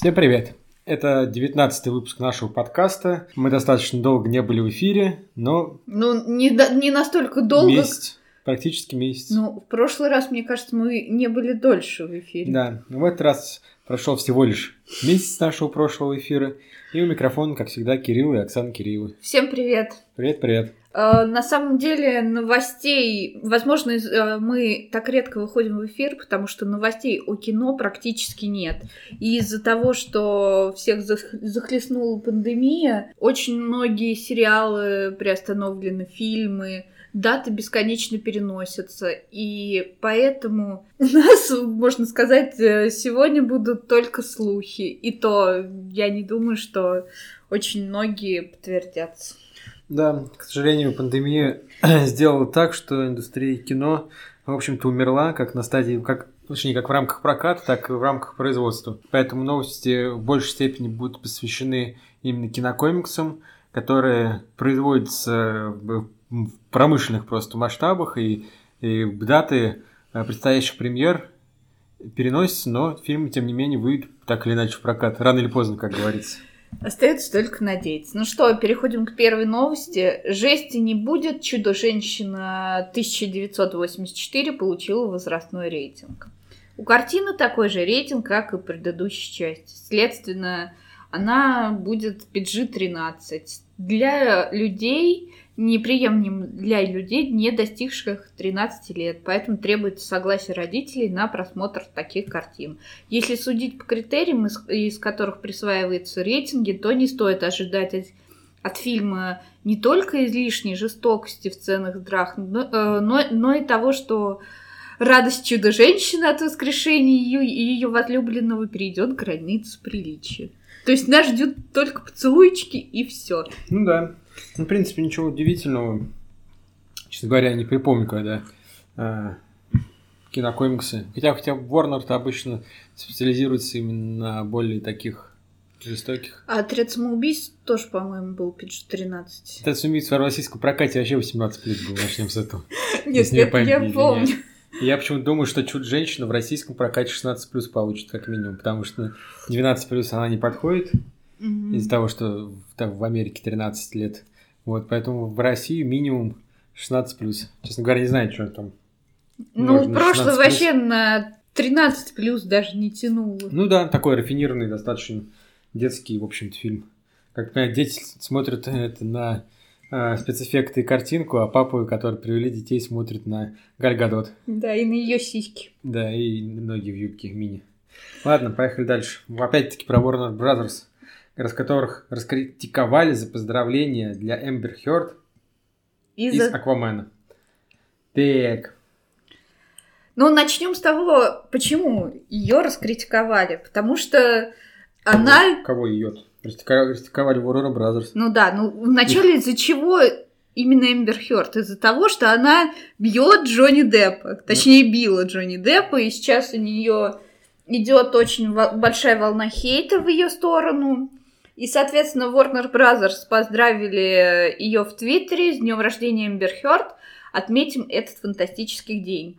Всем привет! Это девятнадцатый выпуск нашего подкаста. Мы достаточно долго не были в эфире, но... Ну, не, не настолько долго. Месяц. Практически месяц. Ну, в прошлый раз, мне кажется, мы не были дольше в эфире. Да, но в этот раз прошел всего лишь месяц нашего прошлого эфира. И у микрофона, как всегда, Кирилл и Оксана Киреевы. Всем привет! Привет-привет. Э, на самом деле новостей, возможно, э, мы так редко выходим в эфир, потому что новостей о кино практически нет. И из-за того, что всех зах- захлестнула пандемия, очень многие сериалы приостановлены, фильмы, даты бесконечно переносятся. И поэтому у нас, можно сказать, э, сегодня будут только слухи. И то я не думаю, что очень многие подтвердятся. Да, к сожалению, пандемия сделала так, что индустрия кино, в общем-то, умерла как на стадии, как, точнее, как в рамках проката, так и в рамках производства. Поэтому новости в большей степени будут посвящены именно кинокомиксам, которые производятся в промышленных просто масштабах, и, и даты э, предстоящих премьер переносятся, но фильмы, тем не менее, выйдут так или иначе в прокат, рано или поздно, как говорится. Остается только надеяться. Ну что, переходим к первой новости. Жести не будет. Чудо-женщина 1984 получила возрастной рейтинг. У картины такой же рейтинг, как и предыдущей части. Следственно, она будет PG-13. Для людей, неприемлем для людей, не достигших 13 лет. Поэтому требуется согласие родителей на просмотр таких картин. Если судить по критериям, из, из которых присваиваются рейтинги, то не стоит ожидать от, от фильма не только излишней жестокости в сценах драк, но, э, но, но и того, что радость чудо-женщины от воскрешения ее и ее возлюбленного перейдет границу приличия. То есть нас ждет только поцелуйчики и все. Ну да. Ну, в принципе, ничего удивительного. Честно говоря, я не припомню, когда э, кинокомиксы. Хотя, хотя Warner-то обычно специализируется именно на более таких жестоких. А отряд самоубийств тоже, по-моему, был PG-13. Это суммится в российском прокате вообще 18 плюс был, начнем с этого. Нет, я помню. Я почему-то думаю, что чуть женщина в российском прокате 16 плюс получит, как минимум, потому что 12 плюс она не подходит Мгм. из-за того, что там, в Америке 13 лет. Вот, поэтому в России минимум 16 плюс. Честно говоря, не знаю, что там. Ну, прошлое 16+. вообще на 13 плюс даже не тянуло. Ну да, такой рафинированный, достаточно детский, в общем-то, фильм. Как дети смотрят это на э, спецэффекты и картинку, а папы, которые привели детей, смотрят на Гальгадот. Да, и на ее сиськи. Да, и ноги в юбке мини. Ладно, поехали дальше. Опять-таки про Warner Brothers, раз которых раскритиковали за поздравления для Эмбер Хёрд из Из-за... Аквамена. Так, Ну, начнем с того, почему ее раскритиковали. Потому что она... кого ее? Раскритиковали Warner Brothers. Ну да, ну вначале из-за чего именно Эмбер Хёрд? Из-за того, что она бьет Джонни Деппа. Точнее, била Джонни Деппа, и сейчас у нее идет очень большая волна хейта в ее сторону. И, соответственно, Warner Brothers поздравили ее в Твиттере с днем рождения Эмбер Хёрд. Отметим этот фантастический день.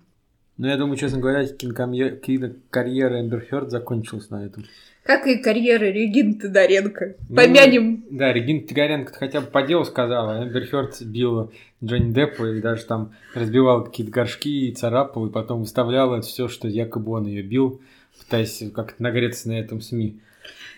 Ну, я думаю, честно говоря, кинокарьера Эмбер Хёрд закончилась на этом. Как и карьера Регины Тодоренко. Ну, Помянем. Да, Регина Тигаренко хотя бы по делу сказала, а Эмбер Хёрд била Джонни Деппа и даже там разбивала какие-то горшки и царапала, и потом выставляла все, что якобы он ее бил, пытаясь как-то нагреться на этом СМИ.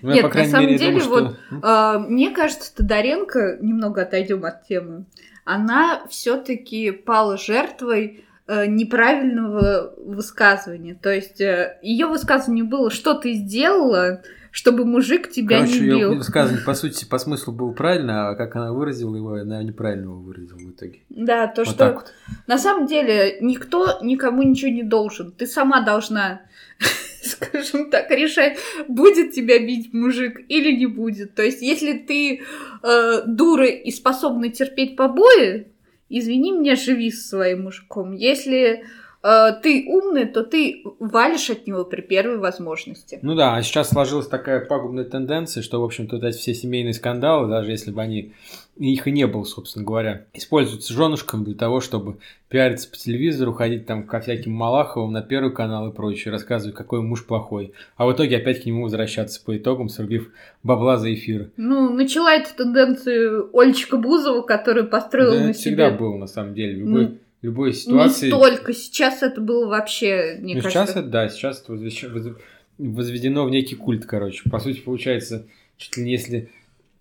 Ну, Нет, на самом мере, деле, думаю, вот что... А, Мне кажется, Тодоренко, немного отойдем от темы, она все-таки пала жертвой э, неправильного высказывания. То есть ее высказывание было, что ты сделала, чтобы мужик тебя Короче, не ее бил. высказывание, по сути, по смыслу было правильно, а как она выразила его, она неправильно его выразила в итоге. Да, то, вот что вот. на самом деле никто никому ничего не должен. Ты сама должна, скажем так, решать, будет тебя бить мужик или не будет. То есть, если ты э, дура и способна терпеть побои, извини меня, живи со своим мужиком. Если э, ты умный, то ты валишь от него при первой возможности. Ну да, а сейчас сложилась такая пагубная тенденция, что, в общем-то, вот эти все семейные скандалы, даже если бы они их и не было, собственно говоря, используются женушкам для того, чтобы пиариться по телевизору, ходить там ко всяким Малаховым на Первый канал и прочее, рассказывать, какой муж плохой. А в итоге опять к нему возвращаться по итогам, срубив бабла за эфир. Ну, начала эту тенденцию Ольчика Бузова, которая построила Да, на это всегда себе. было, на самом деле. Любой, Ну, любой ситуации... Не столько. Сейчас это было вообще, мне Ну, кажется. сейчас это, да, сейчас это возвещ- возведено в некий культ, короче. По сути, получается, чуть ли не если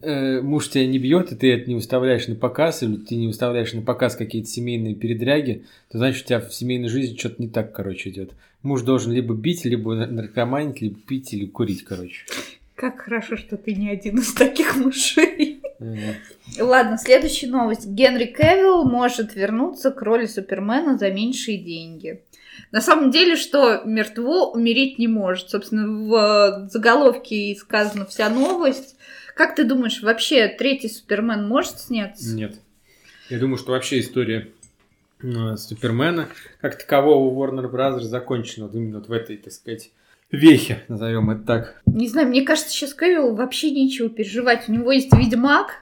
э, муж тебя не бьет, и ты это не выставляешь на показ, или ты не выставляешь на показ какие-то семейные передряги, то значит, у тебя в семейной жизни что-то не так, короче, идет. Муж должен либо бить, либо нар- наркоманить, либо пить, или курить, короче. Как хорошо, что ты не один из таких мужей. Э, Ладно, следующая новость. Генри Кевилл может вернуться к роли Супермена за меньшие деньги. На самом деле, что мертво умереть не может. Собственно, в заголовке и сказана вся новость. Как ты думаешь, вообще третий Супермен может сняться? Нет. Я думаю, что вообще история э, Супермена как такового Warner Bros. закончена вот именно вот в этой, так сказать, вехе, назовем это так. Не знаю, мне кажется, сейчас Кевилл вообще нечего переживать. У него есть Ведьмак,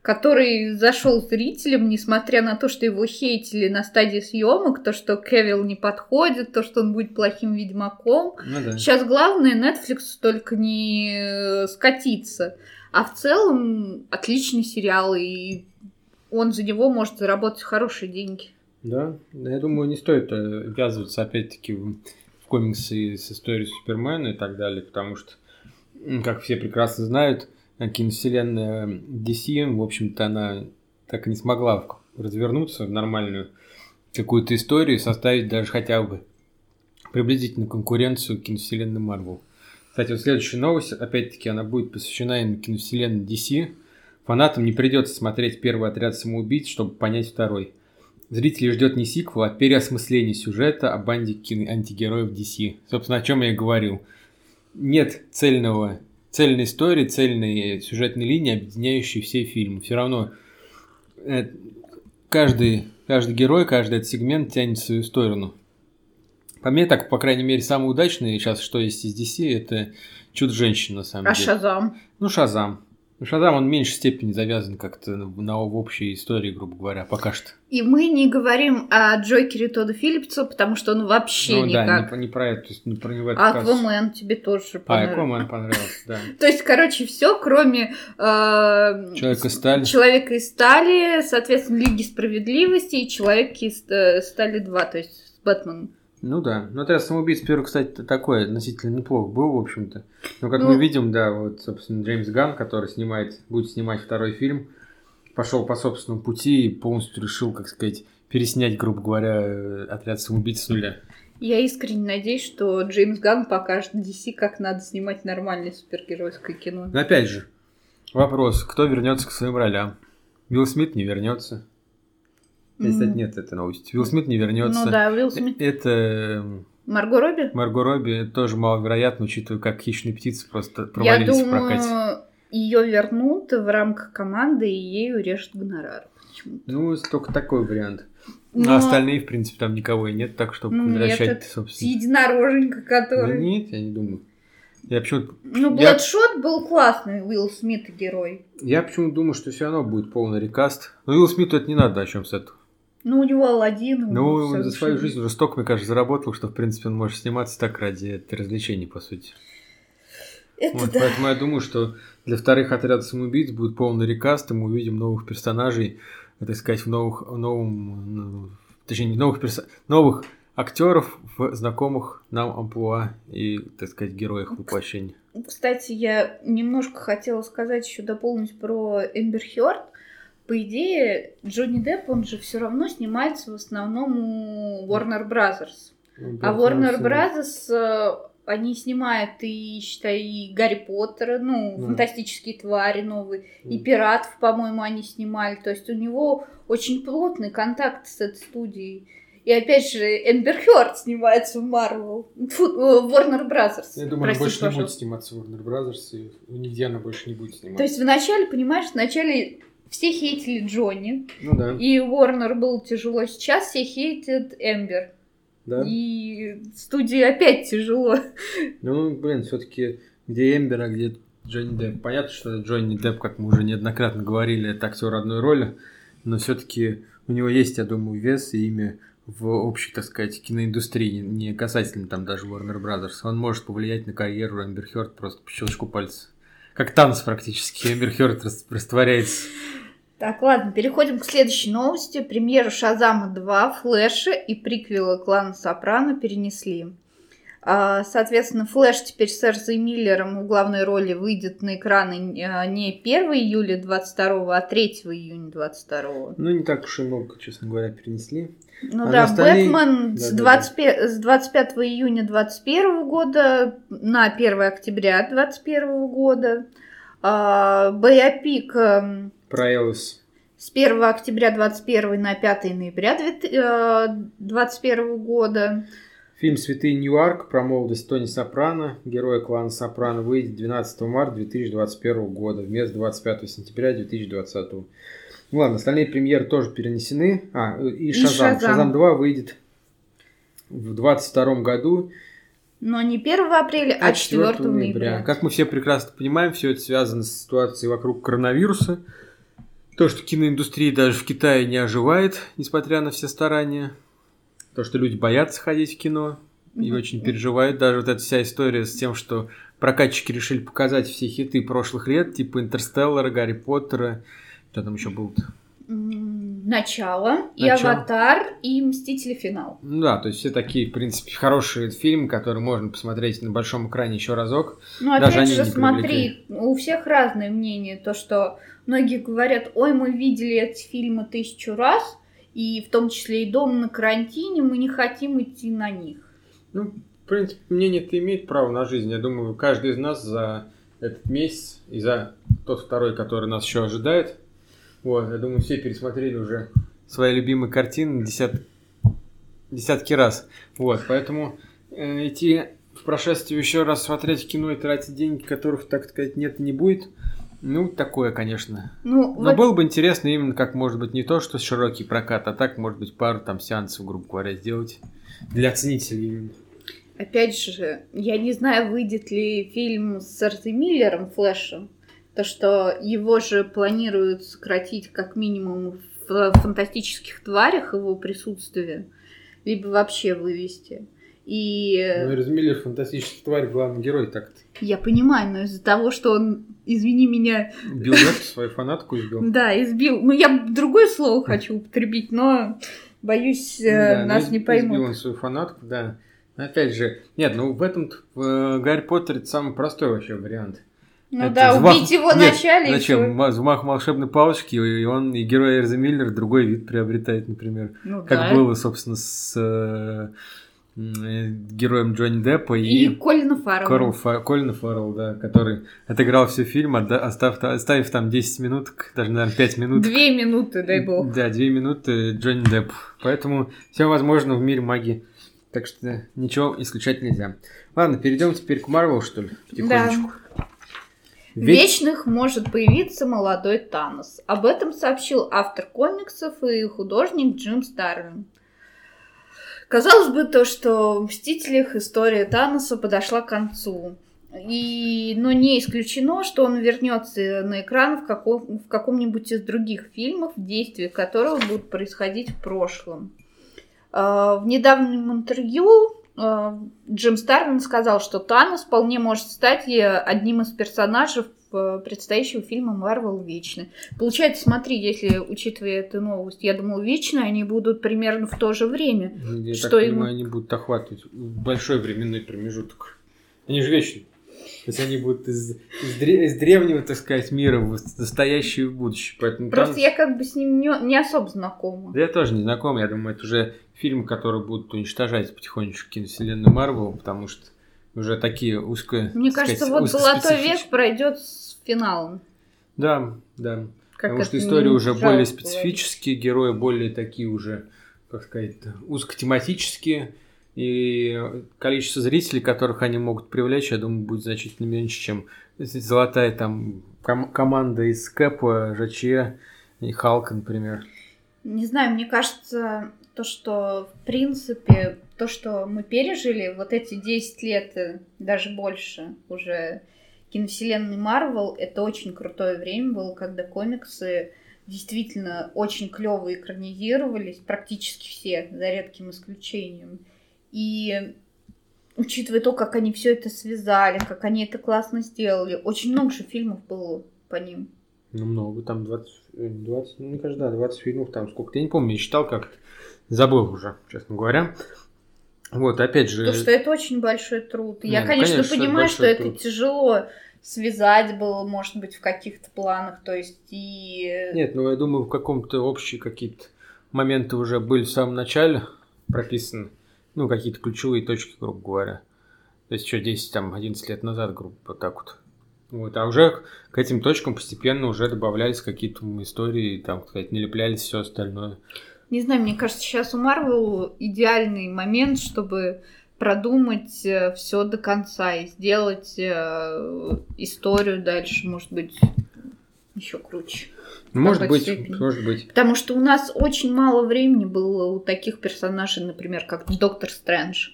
который зашел зрителям, несмотря на то, что его хейтили на стадии съемок, то, что Кевилл не подходит, то, что он будет плохим Ведьмаком. Ну да. Сейчас главное Netflix только не э, скатиться. А в целом отличный сериал, и он за него может заработать хорошие деньги. Да, я думаю, не стоит э, ввязываться опять-таки в, комиксы с историей Супермена и так далее, потому что, как все прекрасно знают, э, киновселенная DC, в общем-то, она так и не смогла развернуться в нормальную какую-то историю, и составить даже хотя бы приблизительно конкуренцию киновселенной Marvel. Кстати, вот следующая новость, опять-таки, она будет посвящена именно киновселенной DC. Фанатам не придется смотреть первый отряд самоубийц, чтобы понять второй. Зрителей ждет не сиквел, а переосмысление сюжета о банде антигероев DC. Собственно, о чем я и говорил. Нет цельного, цельной истории, цельной сюжетной линии, объединяющей все фильмы. Все равно э, каждый, каждый герой, каждый этот сегмент тянет в свою сторону. По мне так, по крайней мере, самый удачный сейчас, что есть из DC, это Чудо-женщина, на самом А деле. Шазам? Ну, Шазам. Шазам, он в меньшей степени завязан как-то на, на- в общей истории, грубо говоря, пока что. И мы не говорим о Джокере Тодда Филлипса, потому что он вообще ну, да, никак. не, по- не про это, то есть не про него это А. Аквамен тебе тоже А, понравился. Аквамен понравился, да. То есть, короче, все, кроме э, Человека из стали. Человека из стали, соответственно, Лиги справедливости и Человека из э, стали 2, то есть с Бэтменом. Ну да. Ну, отряд самоубийц первый, кстати, такой относительно неплох был, в общем-то. Но как Ну- мы видим, да, вот, собственно, Джеймс Ганн, который снимает, будет снимать второй фильм, пошел по собственному пути и полностью решил, как сказать, переснять, грубо говоря, э, отряд самоубийц с нуля. Я искренне надеюсь, что Джеймс Ганн покажет DC, как надо снимать нормальное супергеройское кино. Но опять же, вопрос, кто вернется к своим ролям? Уилл Смит не вернется. Здесь, кстати, нет этой новости. Уилл Смит не вернется. Ну да, Уилл Смит. Это Марго Робби? Марго Робби тоже маловероятно, учитывая, как хищные птицы просто Я провалились в прокате. думаю, ее вернут в рамках команды и ей урежут гонорар. Ну, только такой вариант. Но А остальные, в принципе, там никого и нет, так Ну, возвращать, этот собственно. единороженька, Да который... нет, я не думаю. Я почему-то, Ну, Я- Бладшот был классный, Уилл Смит герой. я почему думаю, что все равно будет полный рекаст. Но Уиллу Смиту это не надо, о чем с этого. Ну, у него Алладин. Ну, за свою жизнь уже столько, мне кажется, заработал, что, в принципе, он может сниматься так ради развлечений, по сути. Это Вот, да. Поэтому я думаю, что для вторых отрядов самоубийц будет полный рекаст, и мы увидим новых персонажей, так сказать, в новых, в новом, ну, точнее, не новых персо- новых актеров в знакомых нам амплуа и, так сказать, героях воплощения. Кстати, я немножко хотела сказать еще дополнить про Эмбер Хёрд. По идее, Джонни Депп, он же все равно снимается в основном у Warner Brothers. А Warner Brothers, э, они снимают и, считай, и Гарри Поттера, ну, Да. фантастические твари новые, и пиратов, по-моему, они снимали. То есть у него очень плотный контакт с этой студией. И опять же, Эмбер Хёрд снимается в Marvel. Фу, э, Warner Brothers. Я думаю, она Простите, больше не будет пожалуйста. сниматься в Warner Brothers, и нигде она больше не будет То сниматься. есть вначале, понимаешь, вначале все хейтили Джонни, Ну да. и Warner было тяжело. Сейчас все хейтят Эмбер. Да? И студии опять тяжело. Ну, блин, все-таки где Эмбер, а где Джонни Депп. Понятно, что Джонни Депп, как мы уже неоднократно говорили, это актер одной роли, но все-таки у него есть, я думаю, вес и имя в общей, так сказать, киноиндустрии, не касательно там даже Warner Brothers. Он может повлиять на карьеру Эмбер Хёрд просто по щелчку пальца. Как танц практически. Эмбер Хёрд растворяется. Так, ладно, переходим к следующей новости. Премьеру Шазама 2, Флэша и приквела клана Сопрано перенесли. А, соответственно, Флэш теперь с Эрзой Миллером в главной роли выйдет на экраны не 1 июля 22, а 3 июня 22. Ну, не так уж и много, честно говоря, перенесли. Ну а да, остальные... Бэтмен да, с, 25, да, да. с 25 июня 2021 года на 1 октября 2021 года. А, Боепик... Эм, Про Элвис. С 1 октября 2021 на 5 ноября 2021 э, года. Фильм «Святый Ньюарк» про молодость Тони Сопрано, героя клана Сопрано, выйдет 12 марта 2021 года вместо 25 сентября 2020. Ну ладно, остальные премьеры тоже перенесены. А, и Шазам. И Шазам. 2 выйдет в 22 году. Но не 1 апреля, а 4, а 4 ноября. ноября. Как мы все прекрасно понимаем, все это связано с ситуацией вокруг коронавируса. То, что киноиндустрия даже в Китае не оживает, несмотря на все старания. То, что люди боятся ходить в кино и очень переживают. Даже вот эта вся история с тем, что прокатчики решили показать все хиты прошлых лет, типа Интерстеллара, Гарри Поттера, что там еще был Начало, и Аватар, и Мстители финал. Да, то есть все такие, в принципе, хорошие фильмы, которые можно посмотреть на большом экране еще разок. Ну, опять Даже же, смотри, у всех разное мнение. То, что многие говорят, ой, мы видели эти фильмы тысячу раз, и в том числе и дом на карантине, мы не хотим идти на них. Ну, в принципе, мнение-то имеет право на жизнь. Я думаю, каждый из нас за этот месяц и за тот второй, который нас еще ожидает, вот, я думаю, все пересмотрели уже свои любимые картины десят... десятки раз. Вот, поэтому э, идти в прошествие еще раз смотреть кино и тратить деньги, которых, так сказать, нет не будет – ну, такое, конечно. Ну, Но вот... было бы интересно именно как, может быть, не то, что широкий прокат, а так, может быть, пару там сеансов, грубо говоря, сделать для ценителей Опять же, я не знаю, выйдет ли фильм с Арти Миллером, Флэшем, то, что его же планируют сократить как минимум в фантастических тварях его присутствие, либо вообще вывести. И... Ну, Миллер фантастический тварь, главный герой так-то. Я понимаю, но из-за того, что он, извини меня... Бил свою фанатку избил. Да, избил. Ну, я другое слово хочу употребить, но боюсь, э, да, нас не поймут. Избил он свою фанатку, да. Опять же, нет, ну в этом в э, Гарри Поттере это самый простой вообще вариант. Ну это да, взмах... убить его Нет, вначале. Зачем? Еще... Взмах волшебной палочки, и он, и герой Эрза Миллер другой вид приобретает, например. Ну, как да. было, собственно, с Э, героем Джонни Деппа и, и Колина Фаррелла. Корл Фа... Колина Фаррелл, да, который отыграл все фильм, оставив, оставив там 10 минут, даже, наверное, 5 минут. Две минуты, дай бог. Да, две минуты Джонни Депп. Поэтому все возможно в мире магии. Так что ничего исключать нельзя. Ладно, перейдем теперь к Марвел, что ли, потихонечку. Да. Ведь... Вечных может появиться молодой Танос. Об этом сообщил автор комиксов и художник Джим Старлинг. Казалось бы, то, что в «Мстителях» история Таноса подошла к концу. И, но не исключено, что он вернется на экран в, каком, в каком-нибудь из других фильмов, действия которого будут происходить в прошлом. А, в недавнем интервью а, Джим Старлин сказал, что Танос вполне может стать одним из персонажей предстоящего фильма Марвел Вечный. Получается, смотри, если учитывая эту новость, я думал, Вечные они будут примерно в то же время. Я что так им... понимаю, они будут охватывать большой временной промежуток. Они же вечные. То есть они будут из, из, дре, из древнего, так сказать, мира в настоящее и будущее. Поэтому Просто там... я как бы с ним не, не особо знакома. Да я тоже не знаком. Я думаю, это уже фильмы, которые будут уничтожать потихонечку киновселенную Марвел, потому что уже такие узко. Мне кажется, сказать, вот золотой век пройдет с финалом. Да, да. Как Потому что истории уже более специфические, герои более такие уже, как сказать, узкотематические. И количество зрителей, которых они могут привлечь, я думаю, будет значительно меньше, чем золотая там ком- команда из Кэпа, ЖЧ и Халка, например. Не знаю, мне кажется, то, что, в принципе, то, что мы пережили, вот эти 10 лет, э, даже больше уже киновселенной Марвел, это очень крутое время было, когда комиксы действительно очень клево экранизировались, практически все, за редким исключением. И учитывая то, как они все это связали, как они это классно сделали, очень много же фильмов было по ним. Ну, много, там 20, 20 ну, мне кажется, да, 20 фильмов, там сколько, я не помню, я считал как забыл уже, честно говоря. Вот, опять же... То, что это очень большой труд. Я, ну, конечно, конечно, понимаю, что это труд. тяжело связать было, может быть, в каких-то планах, то есть и... Нет, ну я думаю, в каком-то общие какие-то моменты уже были в самом начале прописаны, ну, какие-то ключевые точки, грубо говоря. То есть еще 10, там, 11 лет назад, грубо вот так вот. Вот, а уже к этим точкам постепенно уже добавлялись какие-то истории, там, сказать, налеплялись все остальное. Не знаю, мне кажется, сейчас у Марвел идеальный момент, чтобы продумать э, все до конца и сделать э, историю дальше, может быть, еще круче. Может быть, степени. может быть. Потому что у нас очень мало времени было у таких персонажей, например, как Доктор Стрэндж.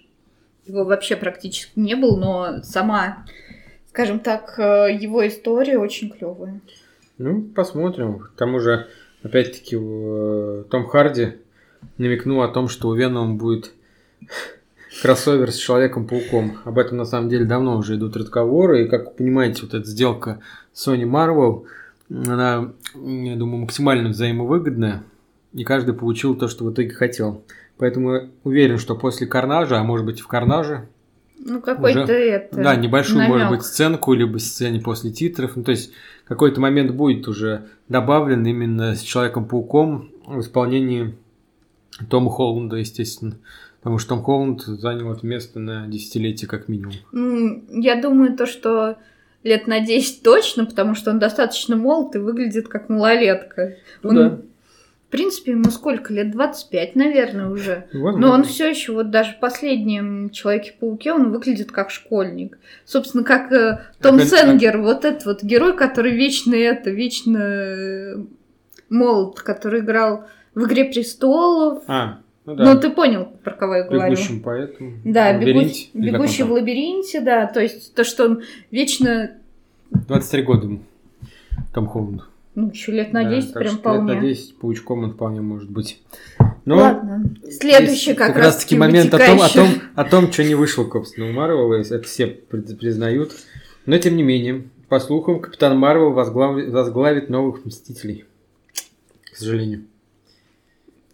Его вообще практически не было, но сама, скажем так, э, его история очень клевая. Ну, посмотрим. К тому же, опять-таки, Том Харди намекнул о том, что у Венома будет кроссовер с Человеком-пауком. Об этом на самом деле давно уже идут разговоры. И как вы понимаете, вот эта сделка Sony Marvel, она, я думаю, максимально взаимовыгодная. И каждый получил то, что в итоге хотел. Поэтому уверен, что после Карнажа, а может быть и в Карнаже, ну, какой-то уже, это. Да, небольшую, намек. может быть, сценку, либо сцене после титров. Ну, то есть какой-то момент будет уже добавлен именно с Человеком-пауком в исполнении Тома Холланда, естественно. Потому что Том Холланд занял это место на десятилетие как минимум. Я думаю, то, что лет на 10 точно, потому что он достаточно молод и выглядит как малолетка. Ну, он, да. В принципе, ему сколько лет? 25, наверное, уже. Возможно. Но он все еще, вот даже в последнем Человеке-пауке, он выглядит как школьник. Собственно, как э, Том Опять, Сенгер, как... вот этот вот герой, который вечно это, вечно э, молод, который играл в «Игре престолов». А, ну, да. ну ты понял, про кого я говорю. Бегущим поэтом. Да, бегущий, бегущий в лабиринте, да. То есть то, что он вечно... 23 года Том Холланд. Ну, еще лет на 10 да, прям вполне. Лет на 10 паучком он вполне может быть. Но Ладно. Следующий как, как раз таки момент о том, о, том, о том, что не вышло, собственно, у Марвела, это все признают. Но, тем не менее, по слухам, Капитан Марвел возглавит, возглавит новых Мстителей. К сожалению.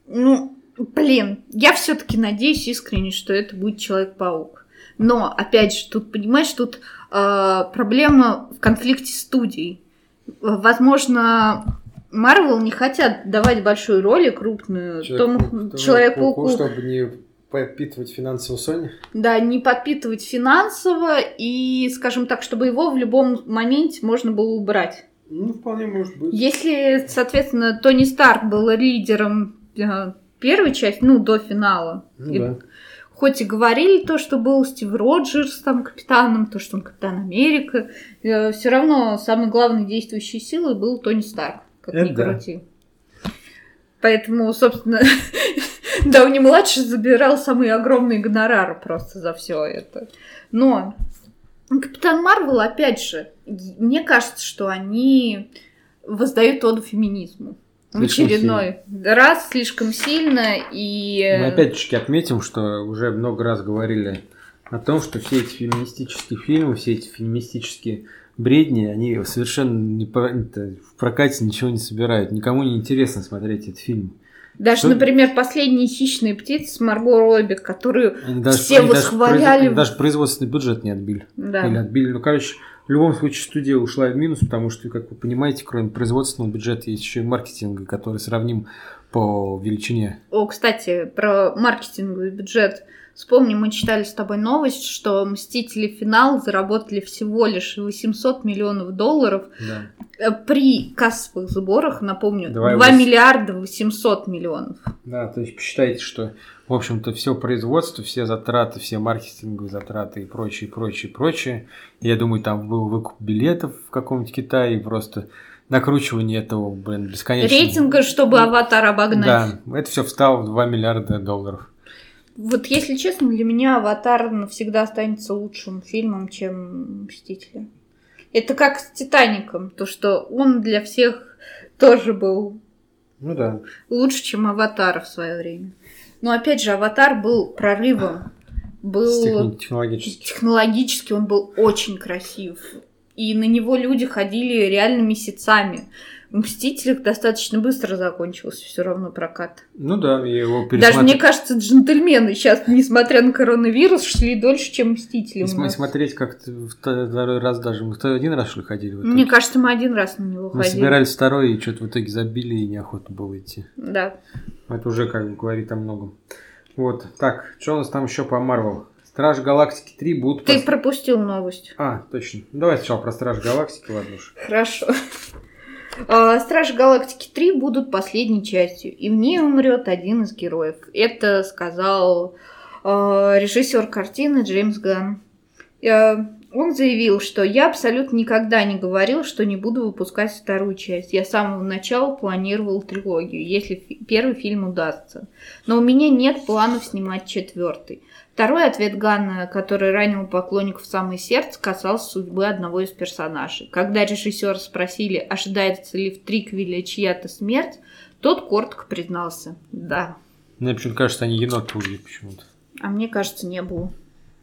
Ну, блин, я все-таки надеюсь искренне, что это будет Человек-паук. Но, опять же, тут, понимаешь, тут э, проблема в конфликте студий. Возможно, Марвел не хотят давать большую роль и крупную Человек, Человеку-пауку, чтобы не подпитывать финансово Sony? Да, не подпитывать финансово и, скажем так, чтобы его в любом моменте можно было убрать. Ну, вполне может быть. Если, соответственно, Тони Старк был лидером э, первой части, ну, до финала. Ну, и, да. Хоть и говорили то, что был Стив Роджерс там капитаном, то, что он капитан Америка, э, все равно самой главной действующей силой был Тони Старк, как Это ни да. крути. Поэтому, собственно, Дауни-младший забирал самые огромные гонорары просто за все это. Но Капитан Марвел, опять же, мне кажется, что они воздают оду феминизму. В очередной сильно. раз слишком сильно и... Мы опять-таки отметим, что уже много раз говорили о том, что все эти феминистические фильмы, все эти феминистические бредни, они совершенно не, в прокате ничего не собирают. Никому не интересно смотреть этот фильм. Даже, что... например, последние хищные птицы с Марго Робби, которую они даже, все они восхваляли. Даже, они даже производственный бюджет не отбили. Да. Или отбили. Ну, короче, в любом случае студия ушла в минус, потому что, как вы понимаете, кроме производственного бюджета есть еще и маркетинг, который сравним по величине. О, кстати, про маркетинговый бюджет. Вспомни, мы читали с тобой новость, что «Мстители. Финал» заработали всего лишь 800 миллионов долларов. Да. Э, при кассовых сборах, напомню, 2, 2 миллиарда 800 миллионов. Да, то есть посчитайте, что, в общем-то, все производство, все затраты, все маркетинговые затраты и прочее, прочее, прочее. Я думаю, там был выкуп билетов в каком-нибудь Китае, просто накручивание этого, блин, бесконечно. Рейтинга, чтобы аватар обогнать. Да, это все встало в 2 миллиарда долларов. Вот если честно, для меня аватар навсегда останется лучшим фильмом, чем Мстители. Это как с Титаником, то что он для всех тоже был Ну да. лучше, чем Аватар в свое время. Но опять же, Аватар был прорывом. Был Технологически. технологически он был очень красив. И на него люди ходили реально месяцами. Мстителях достаточно быстро закончился все равно прокат. Ну да, я его Даже, пересмотрел. мне кажется, джентльмены сейчас, несмотря на коронавирус, шли дольше, чем Мстители. нас. смотреть как-то второй раз даже. Мы один раз, что ли, ходили? Мне кажется, мы один раз на него Мы ходили. собирались второй, и что-то в итоге забили, и неохота было идти. Да. Это уже как бы говорит о многом. Вот, так, что у нас там еще по Марвел? Страж Галактики 3 будут... Ты пос- пропустил новость. А, точно. Давай сначала про Страж Галактики, ладно уж. Хорошо. А, Стражи Галактики 3 будут последней частью, и в ней умрет один из героев. Это сказал э, режиссер картины Джеймс Ганн. Э, Он заявил, что я абсолютно никогда не говорил, что не буду выпускать вторую часть. Я с самого начала планировал трилогию, если первый фильм удастся. Но у меня нет планов снимать четвертый. Второй ответ Ганна, который ранил поклонников в самое сердце, касался судьбы одного из персонажей. Когда режиссера спросили, ожидается ли в триквеле чья-то смерть, тот коротко признался «да». Мне почему-то кажется, они енота убили почему-то. А мне кажется, не было.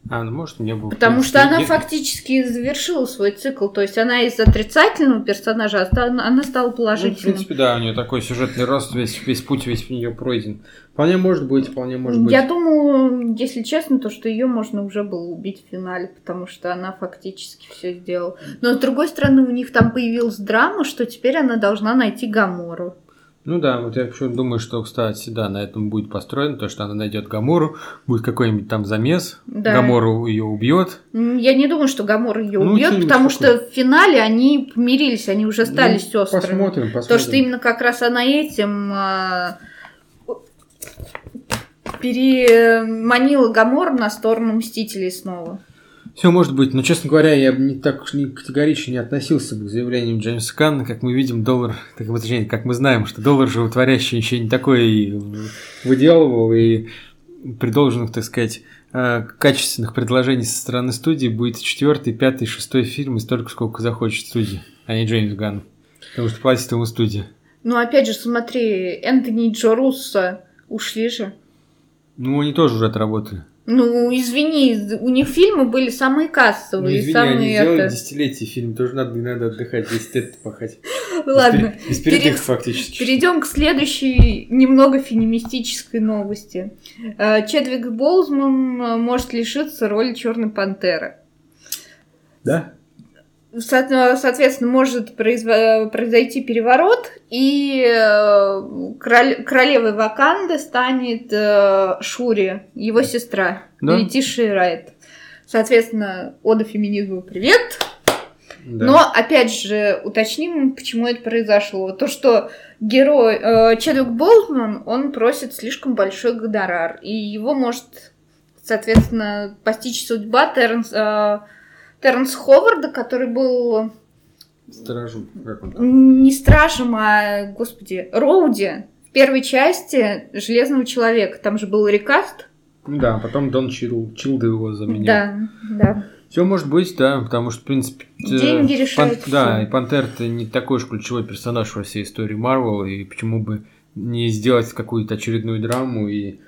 А, ну может, не было. Потому что она фактически завершила свой цикл. То есть она из отрицательного персонажа, а она стала Ну, в положительным. принципе, да, у нее такой сюжетный рост, весь, весь путь весь в нее пройден. Вполне может быть, вполне может быть. Я думаю, если честно, то что ее можно уже было убить в финале, потому что она фактически все сделала. Но с другой стороны, у них там появилась драма, что теперь она должна найти Гамору. Ну да, вот я почему думаю, что, кстати, да, на этом будет построено, то, что она найдет Гамору, будет какой-нибудь там замес, Да. Гамору ее убьет. Я не думаю, что Гамора ее Ну, убьет, потому такое. что в финале они помирились, они уже стали Ну, сестрами. Посмотрим, посмотрим. То, что именно как раз она этим а, переманила Гамору на сторону Мстителей снова. Все может быть, но, честно говоря, я бы не так уж не категорично не относился бы к заявлениям Джеймса Канна. Как мы видим, доллар, так, точнее, как мы знаем, что доллар животворящий еще не такое и выделывал, и при должных, так сказать, э, качественных предложений со стороны студии будет четвертый, пятый, шестой фильм и столько, сколько захочет студия, а не Джеймс Ганн. Потому что платит ему студия. Ну, опять же, смотри, Энтони и Джо Руссо ушли же. Ну, они тоже уже отработали. Ну, извини, у них фильмы были самые Ну, кассовые, извини, самые они сделали это... десятилетие фильм, тоже надо, не надо отдыхать, 10 лет пахать. Ладно, передыха перед- фактически. перейдем к следующей немного феминистической новости. Э, Чедвик Боузман э, может лишиться роли Черной пантеры. Да? Со- Соответственно, может произойти переворот, и э, королевой Ваканды станет э, Шури, его сестра, Да. Летиши Райт. Соответственно, ода феминизму привет. Да. Но, опять же, уточним, почему это произошло. То, что герой э, Чедвик Болтман, он просит слишком большой гонорар, и его может, соответственно, постичь судьба Терренс, э, Терренс Ховарда, который был Сторожу, как он там? не стражем, а, господи, Роуди в первой части Железного Человека. Там же был рекаст. Да, потом Дон Чил, Чилда его заменил. Да, да. Все может быть, да, потому что, в принципе... э, Деньги решают Да, всё. и Пантер это не такой уж ключевой персонаж во всей истории Марвел, и почему бы не сделать какую-то очередную драму и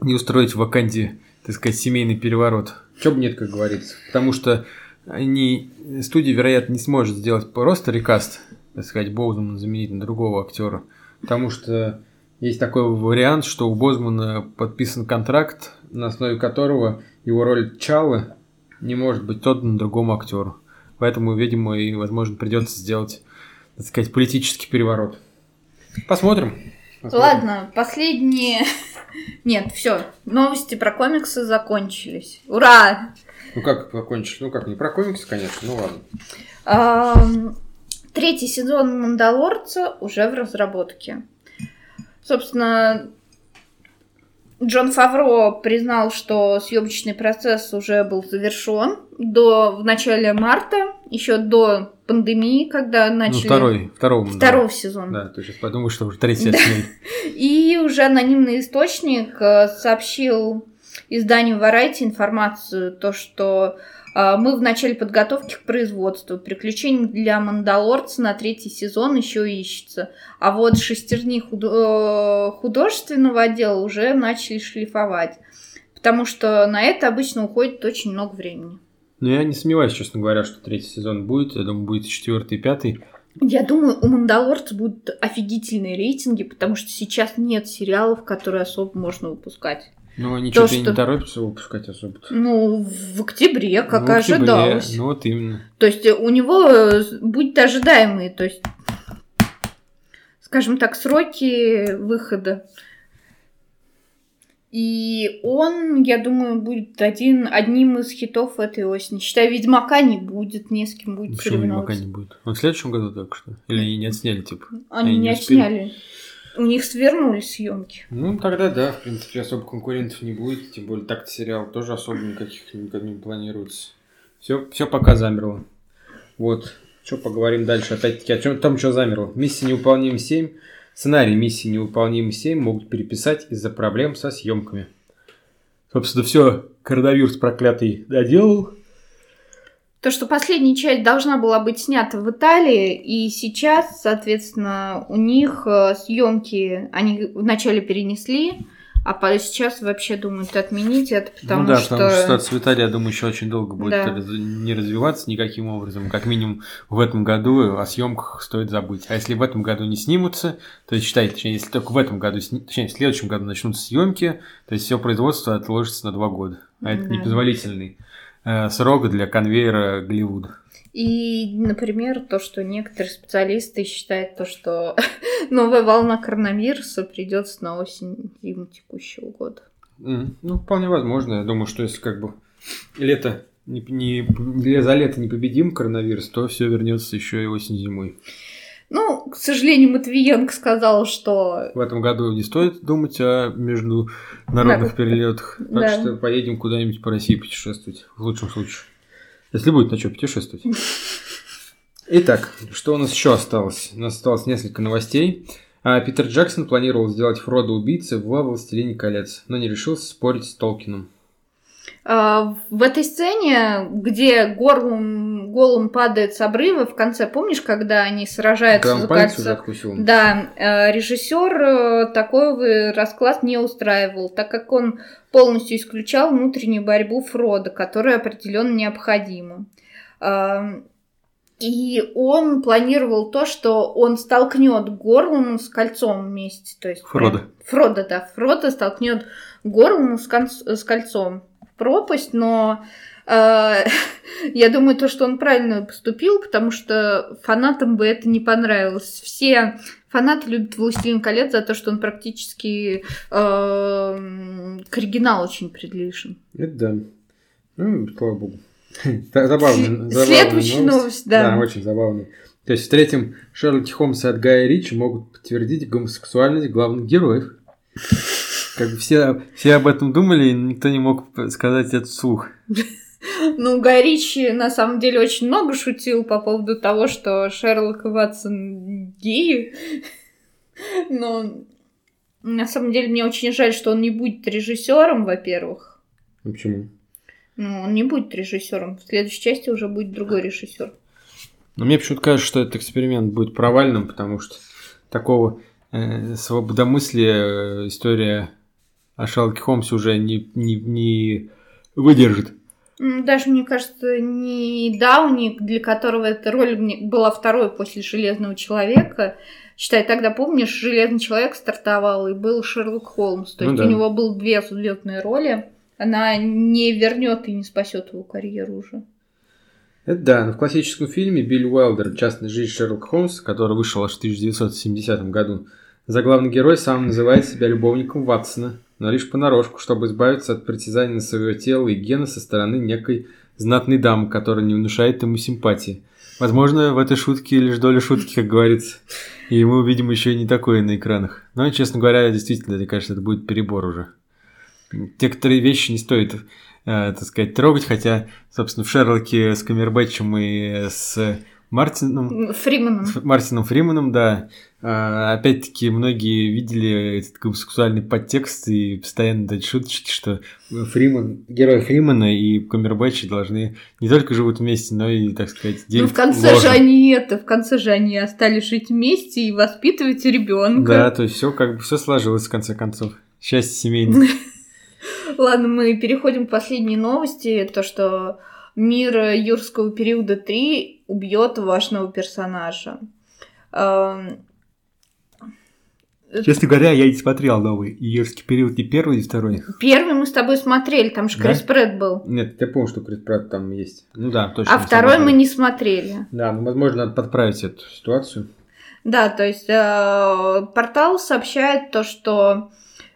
не устроить в Ваканде, так сказать, семейный переворот. Чё бы нет, как говорится. Потому что они, студия, вероятно, не сможет сделать просто рекаст, так сказать, Боузмана заменить на другого актера. Потому что есть такой вариант, что у Бозмана подписан контракт, на основе которого его роль Чалы не может быть отдана другому актеру. Поэтому, видимо, и, возможно, придется сделать, так сказать, политический переворот. Посмотрим. Посмотрим. Ладно, последние... Нет, все, новости про комиксы закончились. Ура! Ну как закончишь? Ну как, не про комиксы, конечно, ну ладно. Третий сезон Мандалорца уже в разработке. Собственно, Джон Фавро признал, что съемочный процесс уже был завершен до в начале марта, еще до пандемии, когда начали... Ну, второй, второго, второго да. сезона. Да, то есть сейчас подумаю, что уже третий да. И уже анонимный источник э, сообщил изданию Variety информацию, то, что а, мы в начале подготовки к производству. Приключений для Мандалорца на третий сезон еще ищется. А вот шестерни худо- э, художественного отдела уже начали шлифовать. Потому что на это обычно уходит очень много времени. Ну, я не сомневаюсь, честно говоря, что третий сезон будет. Я думаю, будет четвертый, пятый. Я думаю, у Мандалорца будут офигительные рейтинги, потому что сейчас нет сериалов, которые особо можно выпускать. Ну, они что-то что... не торопятся выпускать особо. Ну, в октябре, как ну, ожидалось. Ну, вот именно. То есть у него э, будет ожидаемые, то есть, скажем так, сроки выхода. И он, я думаю, будет один, одним из хитов этой осени. Считаю, Ведьмака не будет, не с кем будет Почему Ведьмака не будет? Он в следующем году так что? Или не отсняли, типа? Они, Они не, не отсняли. У них свернулись съемки. Ну, тогда да, в принципе, особо конкурентов не будет. Тем более, так-то сериал тоже особо никаких никак не планируется. Все, все пока замерло. Вот. Что поговорим дальше? Опять-таки, о чем там что замерло? Миссия невыполнима 7. Сценарий миссии невыполнима 7 могут переписать из-за проблем со съемками. Собственно, все коронавирус проклятый доделал. То, что последняя часть должна была быть снята в Италии, и сейчас, соответственно, у них э, съемки они вначале перенесли, а сейчас вообще думают отменить это, потому ну да, что... потому что ситуация в Италии, я думаю, еще очень долго будет да. не развиваться никаким образом. Как минимум в этом году о съемках стоит забыть. А если в этом году не снимутся, то есть считайте, точнее, если только в этом году, точнее, в следующем году начнутся съемки, то есть все производство отложится на два года. А это да. непозволительный срок для конвейера Голливуда. И, например, то, что некоторые специалисты считают то, что новая волна коронавируса придется на осень зиму текущего года. Mm, ну, вполне возможно. Я думаю, что если как бы лето не, не, за лето не победим коронавирус, то все вернется еще и осень зимой. Ну, к сожалению, Матвиенко сказал, что... В этом году не стоит думать о международных да, перелетах. Так да. что поедем куда-нибудь по России путешествовать, в лучшем случае. Если будет на что путешествовать. Итак, что у нас еще осталось? У нас осталось несколько новостей. А, Питер Джексон планировал сделать Фрода убийцы в «Властелине колец», но не решился спорить с Толкином. А, в этой сцене, где Горлум, Голум падает с обрыва, в конце, помнишь, когда они сражаются за кольцо? Да, э, режиссер э, такой расклад не устраивал, так как он полностью исключал внутреннюю борьбу Фрода, которая определенно необходима. И он планировал то, что он столкнет Горлума с кольцом вместе. То есть Фрода. Фрода, да. Фрода столкнет Горлума с, кон- с кольцом пропасть, но э, я думаю, то, что он правильно поступил, потому что фанатам бы это не понравилось. Все фанаты любят «Властелин колец» за то, что он практически э, к оригиналу очень приближен. Это да. Ну, слава богу. Забавно. Следующая новость, да. Да, очень забавно. То есть в третьем Шерлоке Холмса от Гая Ричи могут подтвердить гомосексуальность главных героев. Как бы все, все об этом думали, и никто не мог сказать это вслух. Ну, Гай Ричи на самом деле очень много шутил по поводу того, что Шерлок и Ватсон геи. Но на самом деле мне очень жаль, что он не будет режиссером, во-первых. А почему? Ну, он не будет режиссером. В следующей части уже будет другой режиссер. Но мне почему-то кажется, что этот эксперимент будет провальным, потому что такого э, свободомыслия э, история а Шерлоке Холмсе уже не, не, не выдержит. Даже, мне кажется, не Дауни, для которого эта роль была второй после Железного Человека. Считай, тогда, помнишь, Железный Человек стартовал, и был Шерлок Холмс. То ну, есть да. у него было две взлетные роли. Она не вернет и не спасет его карьеру уже. Это да, но в классическом фильме Билли Уайлдер «Частная жизнь Шерлока Холмса», который вышел аж в 1970 году, заглавный герой сам называет себя любовником Ватсона – но лишь понарошку, чтобы избавиться от притязаний своего тела и гена со стороны некой знатной дамы, которая не внушает ему симпатии. Возможно, в этой шутке лишь доля шутки, как говорится. И мы увидим еще и не такое на экранах. Но, честно говоря, действительно, мне кажется, это будет перебор уже. некоторые вещи не стоит, э, так сказать, трогать, хотя, собственно, в Шерлоке с Камербэтчем и с Мартином... Фриманом. Мартином Фриманом, да. А, опять-таки, многие видели этот гомосексуальный подтекст и постоянно дать шуточки, что Фриман, герой Фримана и Камербэтчи должны не только живут вместе, но и, так сказать, делить Ну, в конце ложь. же они это, в конце же они остались жить вместе и воспитывать ребенка. Да, то есть все как бы все сложилось в конце концов. Счастье семейное. Ладно, мы переходим к последней новости. То, что мир юрского периода 3 убьет важного персонажа. Эм, Честно говоря, я не смотрел новый юрский период, не первый, не второй. Первый мы с тобой смотрели, там же да? Крис Прэд был. Нет, я помню, что Крис Прэд там есть. Ну да, точно. А второй мы не смотрели. Да, ну, возможно, надо подправить эту ситуацию. Да, то есть э, портал сообщает то, что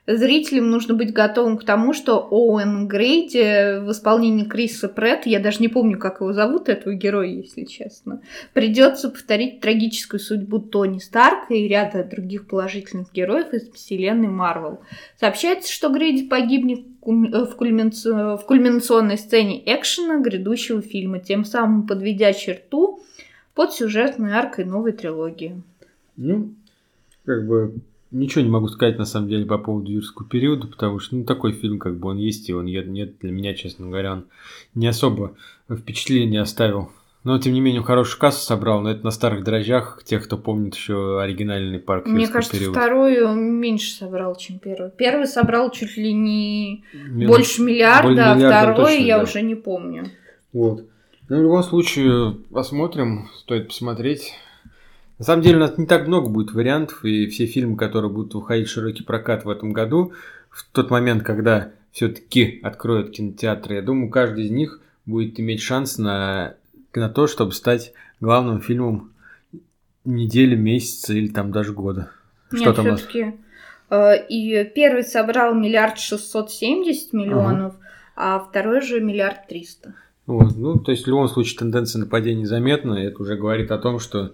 зрителям нужно быть готовым к тому, что Оуэн Грейди в исполнении Криса Прэтт, я даже не помню, как его зовут, этого героя, если честно, придется повторить трагическую судьбу Тони Старка и ряда других положительных героев из вселенной Марвел. Сообщается, что Грейди погибнет в, кульминаци... в кульминационной сцене экшена грядущего фильма, тем самым подведя черту под сюжетной аркой новой трилогии. Ну, как бы Ничего не могу сказать на самом деле по поводу юрского периода, потому что ну, такой фильм, как бы он есть, и он нет, для меня, честно говоря, он не особо впечатление оставил. Но, тем не менее, хорошую кассу собрал, но это на старых дрожжах, тех, кто помнит еще оригинальный парк Мне кажется, период. второй меньше собрал, чем первый. Первый собрал чуть ли не Мин... больше миллиарда, а второй точно, я да. уже не помню. Вот. Ну, в любом случае, посмотрим, стоит посмотреть. На самом деле у нас не так много будет вариантов, и все фильмы, которые будут выходить в широкий прокат в этом году, в тот момент, когда все-таки откроют кинотеатры, я думаю, каждый из них будет иметь шанс на, на то, чтобы стать главным фильмом недели, месяца или там даже года. Что Нет, там все-таки э, и первый собрал миллиард шестьсот семьдесят миллионов, ага. а второй же миллиард триста. Вот, ну, то есть в любом случае тенденция нападения заметна, и это уже говорит о том, что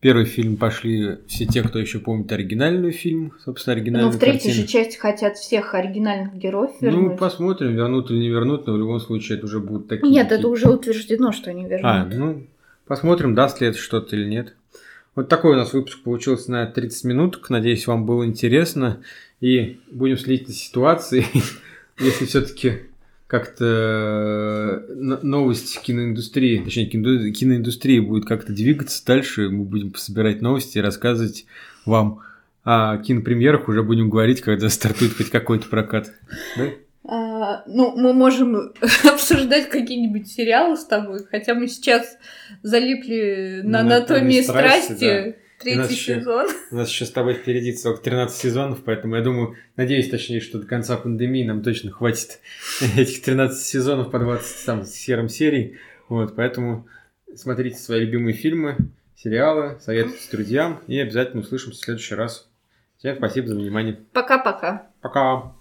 первый фильм пошли все те, кто еще помнит оригинальный фильм, собственно, оригинальную Ну, в третьей же части хотят всех оригинальных героев ну, вернуть. Ну, посмотрим, вернут или не вернут, но в любом случае это уже будут такие... Нет, это уже утверждено, что они вернут. А, ну, посмотрим, даст ли это что-то или нет. Вот такой у нас выпуск получился на 30 минут. Надеюсь, вам было интересно. И будем следить за ситуацией. Если все-таки как-то э, новость киноиндустрии, точнее киноиндустрии будет как-то двигаться дальше, мы будем собирать новости и рассказывать вам о кинопремьерах, уже будем говорить, когда стартует хоть какой-то прокат. Да? А, ну, мы можем обсуждать какие-нибудь сериалы с тобой, хотя мы сейчас залипли на, на анатомии страсти. страсти да Третий у сезон. Еще, у нас еще с тобой впереди целых 13 сезонов, поэтому я думаю, надеюсь, точнее, что до конца пандемии нам точно хватит этих 13 сезонов по 20 там, серым серий. Вот, поэтому смотрите свои любимые фильмы, сериалы, советуйте друзьям и обязательно услышимся в следующий раз. Всем спасибо за внимание. Пока-пока. Пока. -пока. Пока.